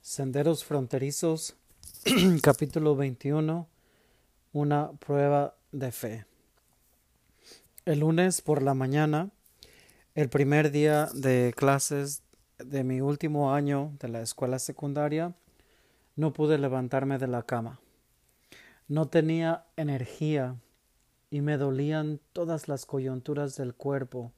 Senderos Fronterizos, capítulo 21, una prueba de fe. El lunes por la mañana, el primer día de clases de mi último año de la escuela secundaria, no pude levantarme de la cama. No tenía energía y me dolían todas las coyunturas del cuerpo.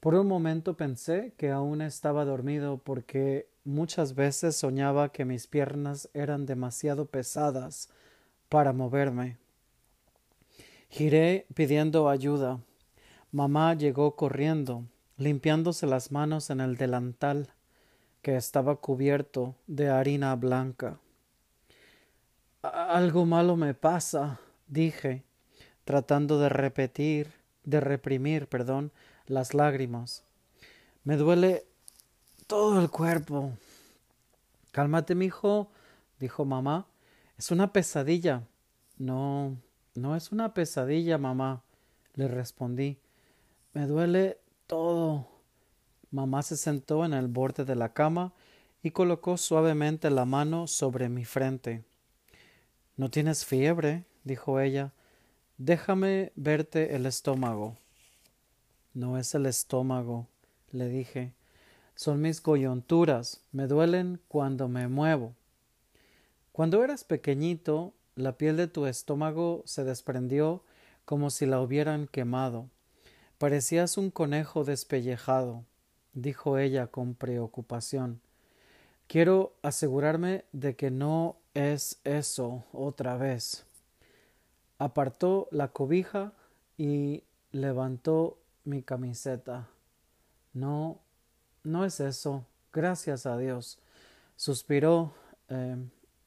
Por un momento pensé que aún estaba dormido porque Muchas veces soñaba que mis piernas eran demasiado pesadas para moverme. Giré pidiendo ayuda. Mamá llegó corriendo, limpiándose las manos en el delantal que estaba cubierto de harina blanca. Algo malo me pasa, dije, tratando de repetir, de reprimir, perdón, las lágrimas. Me duele todo el cuerpo. Cálmate, mijo, dijo mamá. Es una pesadilla. No, no es una pesadilla, mamá, le respondí. Me duele todo. Mamá se sentó en el borde de la cama y colocó suavemente la mano sobre mi frente. No tienes fiebre, dijo ella. Déjame verte el estómago. No es el estómago, le dije son mis coyunturas, me duelen cuando me muevo. Cuando eras pequeñito, la piel de tu estómago se desprendió como si la hubieran quemado. Parecías un conejo despellejado, dijo ella con preocupación. Quiero asegurarme de que no es eso otra vez. Apartó la cobija y levantó mi camiseta. No no es eso. Gracias a Dios. Suspiró eh,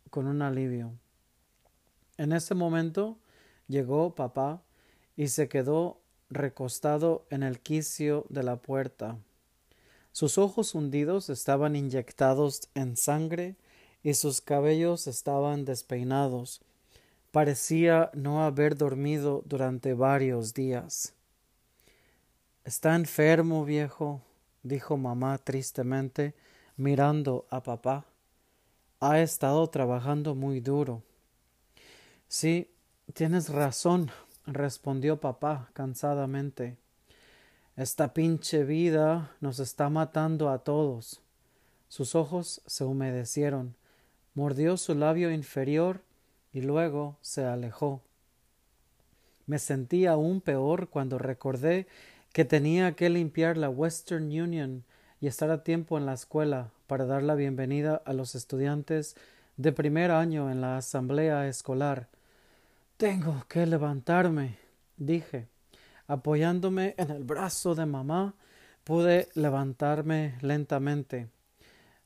con un alivio. En ese momento llegó papá y se quedó recostado en el quicio de la puerta. Sus ojos hundidos estaban inyectados en sangre y sus cabellos estaban despeinados. Parecía no haber dormido durante varios días. Está enfermo, viejo, dijo mamá tristemente, mirando a papá. Ha estado trabajando muy duro. Sí, tienes razón, respondió papá cansadamente. Esta pinche vida nos está matando a todos. Sus ojos se humedecieron, mordió su labio inferior y luego se alejó. Me sentí aún peor cuando recordé que tenía que limpiar la Western Union y estar a tiempo en la escuela para dar la bienvenida a los estudiantes de primer año en la asamblea escolar. Tengo que levantarme, dije. Apoyándome en el brazo de mamá, pude levantarme lentamente.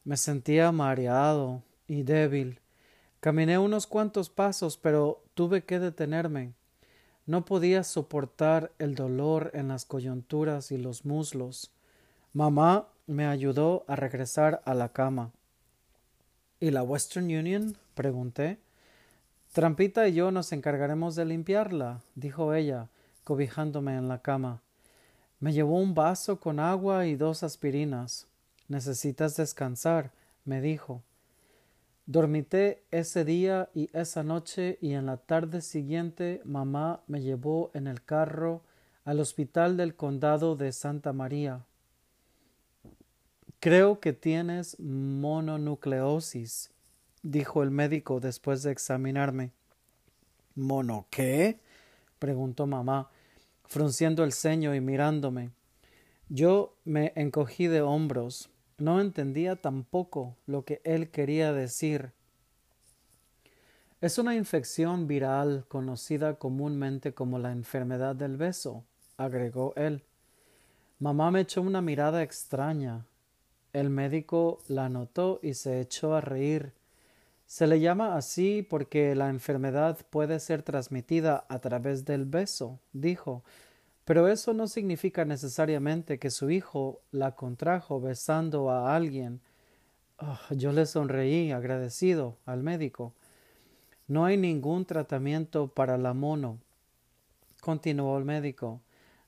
Me sentía mareado y débil. Caminé unos cuantos pasos, pero tuve que detenerme. No podía soportar el dolor en las coyunturas y los muslos. Mamá me ayudó a regresar a la cama. ¿Y la Western Union? pregunté. Trampita y yo nos encargaremos de limpiarla, dijo ella, cobijándome en la cama. Me llevó un vaso con agua y dos aspirinas. Necesitas descansar, me dijo. Dormité ese día y esa noche y en la tarde siguiente mamá me llevó en el carro al hospital del condado de Santa María. Creo que tienes mononucleosis, dijo el médico después de examinarme. ¿Mono qué? preguntó mamá, frunciendo el ceño y mirándome. Yo me encogí de hombros. No entendía tampoco lo que él quería decir. Es una infección viral conocida comúnmente como la enfermedad del beso, agregó él. Mamá me echó una mirada extraña. El médico la notó y se echó a reír. Se le llama así porque la enfermedad puede ser transmitida a través del beso, dijo, pero eso no significa necesariamente que su hijo la contrajo besando a alguien. Ah, yo le sonreí agradecido al médico. No hay ningún tratamiento para la mono. Continuó el médico.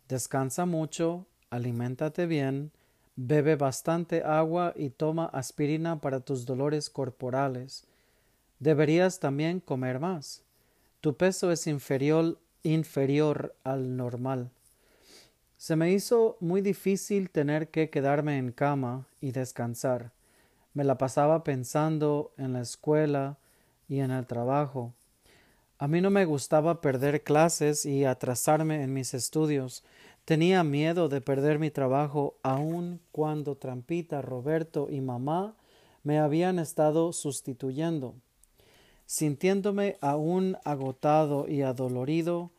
Descansa mucho, aliméntate bien, bebe bastante agua y toma aspirina para tus dolores corporales. Deberías también comer más. Tu peso es inferior, inferior al normal. Se me hizo muy difícil tener que quedarme en cama y descansar. Me la pasaba pensando en la escuela y en el trabajo. A mí no me gustaba perder clases y atrasarme en mis estudios. Tenía miedo de perder mi trabajo aun cuando Trampita, Roberto y mamá me habían estado sustituyendo. Sintiéndome aún agotado y adolorido,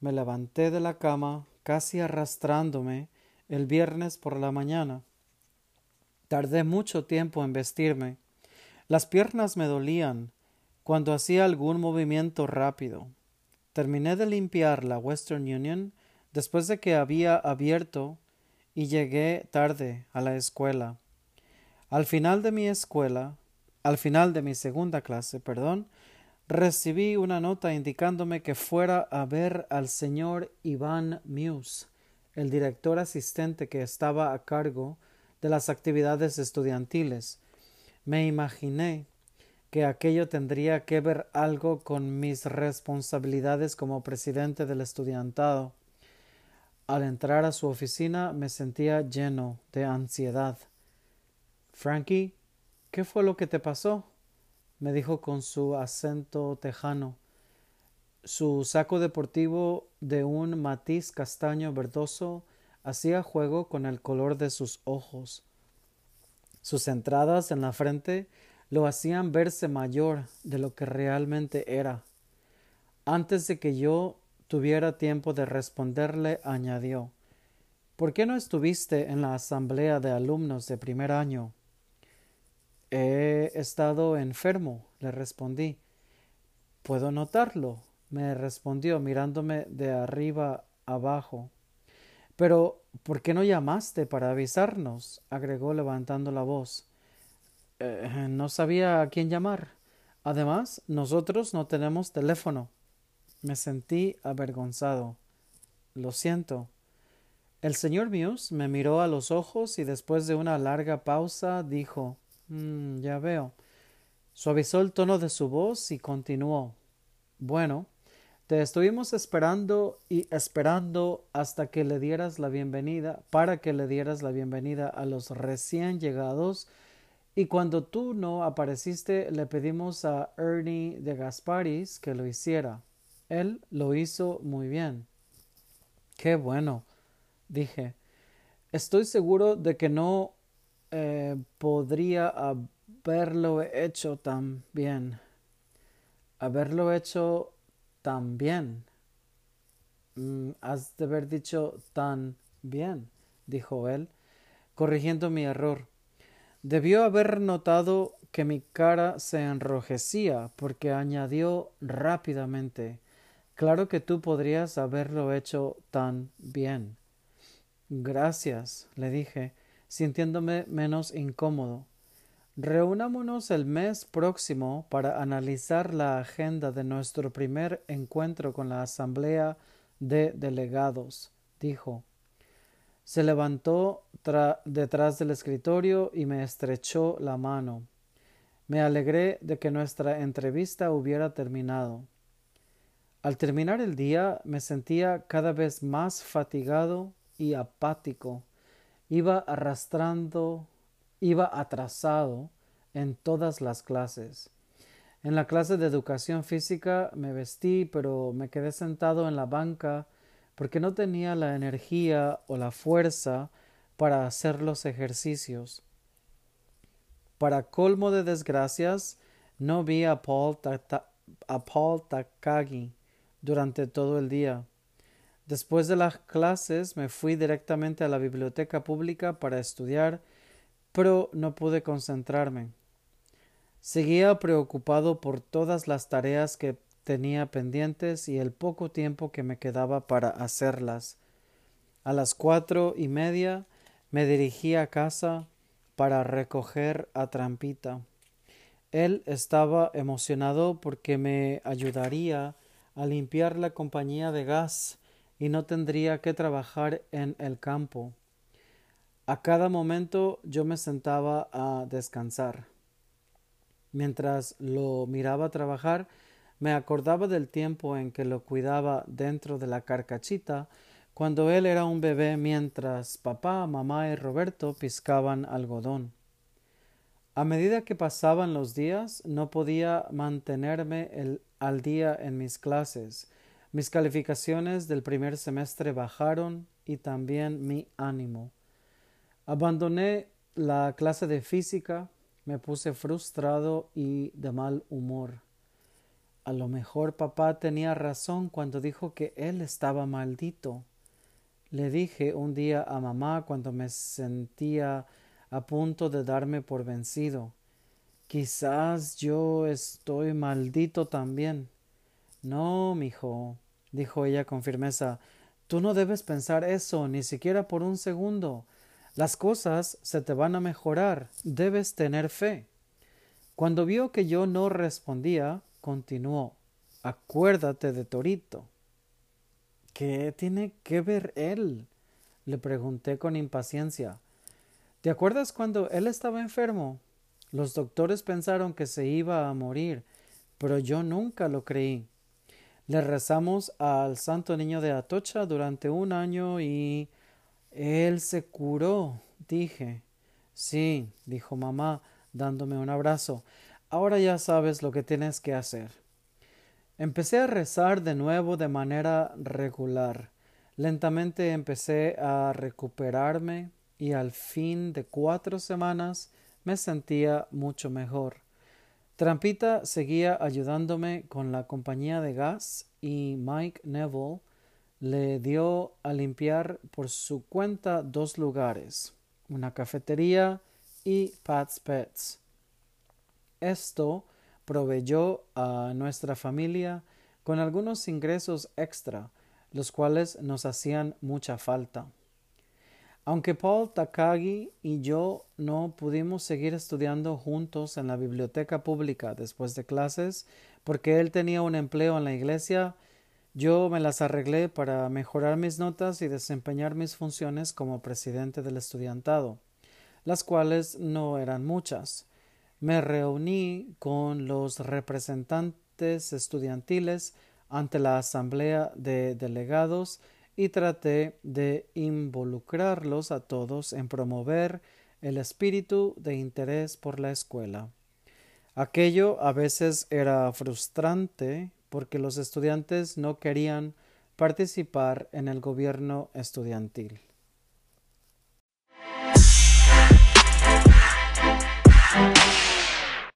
me levanté de la cama, casi arrastrándome, el viernes por la mañana. Tardé mucho tiempo en vestirme. Las piernas me dolían cuando hacía algún movimiento rápido. Terminé de limpiar la Western Union después de que había abierto y llegué tarde a la escuela. Al final de mi escuela, al final de mi segunda clase, perdón, recibí una nota indicándome que fuera a ver al señor Iván Muse, el director asistente que estaba a cargo de las actividades estudiantiles. Me imaginé que aquello tendría que ver algo con mis responsabilidades como presidente del estudiantado. Al entrar a su oficina me sentía lleno de ansiedad. Frankie, ¿Qué fue lo que te pasó? Me dijo con su acento tejano. Su saco deportivo de un matiz castaño verdoso hacía juego con el color de sus ojos. Sus entradas en la frente lo hacían verse mayor de lo que realmente era. Antes de que yo tuviera tiempo de responderle, añadió ¿Por qué no estuviste en la asamblea de alumnos de primer año? He estado enfermo, le respondí. Puedo notarlo, me respondió mirándome de arriba abajo. Pero ¿por qué no llamaste para avisarnos? agregó levantando la voz. Eh, no sabía a quién llamar. Además, nosotros no tenemos teléfono. Me sentí avergonzado. Lo siento. El señor Muse me miró a los ojos y después de una larga pausa dijo Mm, ya veo. Suavizó el tono de su voz y continuó. Bueno, te estuvimos esperando y esperando hasta que le dieras la bienvenida, para que le dieras la bienvenida a los recién llegados, y cuando tú no apareciste le pedimos a Ernie de Gasparis que lo hiciera. Él lo hizo muy bien. Qué bueno, dije. Estoy seguro de que no eh, podría haberlo hecho tan bien. Haberlo hecho tan bien. Mm, has de haber dicho tan bien, dijo él, corrigiendo mi error. Debió haber notado que mi cara se enrojecía, porque añadió rápidamente Claro que tú podrías haberlo hecho tan bien. Gracias, le dije, sintiéndome menos incómodo. Reunámonos el mes próximo para analizar la agenda de nuestro primer encuentro con la Asamblea de Delegados, dijo. Se levantó detrás del escritorio y me estrechó la mano. Me alegré de que nuestra entrevista hubiera terminado. Al terminar el día me sentía cada vez más fatigado y apático iba arrastrando, iba atrasado en todas las clases. En la clase de educación física me vestí, pero me quedé sentado en la banca porque no tenía la energía o la fuerza para hacer los ejercicios. Para colmo de desgracias, no vi a Paul, Takagi durante todo el día. Después de las clases me fui directamente a la biblioteca pública para estudiar, pero no pude concentrarme. Seguía preocupado por todas las tareas que tenía pendientes y el poco tiempo que me quedaba para hacerlas. A las cuatro y media me dirigí a casa para recoger a Trampita. Él estaba emocionado porque me ayudaría a limpiar la compañía de gas y no tendría que trabajar en el campo. A cada momento yo me sentaba a descansar. Mientras lo miraba trabajar, me acordaba del tiempo en que lo cuidaba dentro de la carcachita, cuando él era un bebé mientras papá, mamá y Roberto piscaban algodón. A medida que pasaban los días, no podía mantenerme al día en mis clases. Mis calificaciones del primer semestre bajaron y también mi ánimo. Abandoné la clase de física, me puse frustrado y de mal humor. A lo mejor papá tenía razón cuando dijo que él estaba maldito. Le dije un día a mamá cuando me sentía a punto de darme por vencido. Quizás yo estoy maldito también. No, mijo, dijo ella con firmeza, tú no debes pensar eso, ni siquiera por un segundo. Las cosas se te van a mejorar, debes tener fe. Cuando vio que yo no respondía, continuó Acuérdate de Torito. ¿Qué tiene que ver él? le pregunté con impaciencia. ¿Te acuerdas cuando él estaba enfermo? Los doctores pensaron que se iba a morir, pero yo nunca lo creí. Le rezamos al Santo Niño de Atocha durante un año y él se curó, dije. Sí, dijo mamá, dándome un abrazo. Ahora ya sabes lo que tienes que hacer. Empecé a rezar de nuevo de manera regular. Lentamente empecé a recuperarme y al fin de cuatro semanas me sentía mucho mejor. Trampita seguía ayudándome con la compañía de gas y Mike Neville le dio a limpiar por su cuenta dos lugares, una cafetería y Pat's Pets. Esto proveyó a nuestra familia con algunos ingresos extra, los cuales nos hacían mucha falta. Aunque Paul Takagi y yo no pudimos seguir estudiando juntos en la biblioteca pública después de clases, porque él tenía un empleo en la iglesia, yo me las arreglé para mejorar mis notas y desempeñar mis funciones como presidente del estudiantado, las cuales no eran muchas. Me reuní con los representantes estudiantiles ante la asamblea de delegados y traté de involucrarlos a todos en promover el espíritu de interés por la escuela. Aquello a veces era frustrante porque los estudiantes no querían participar en el gobierno estudiantil.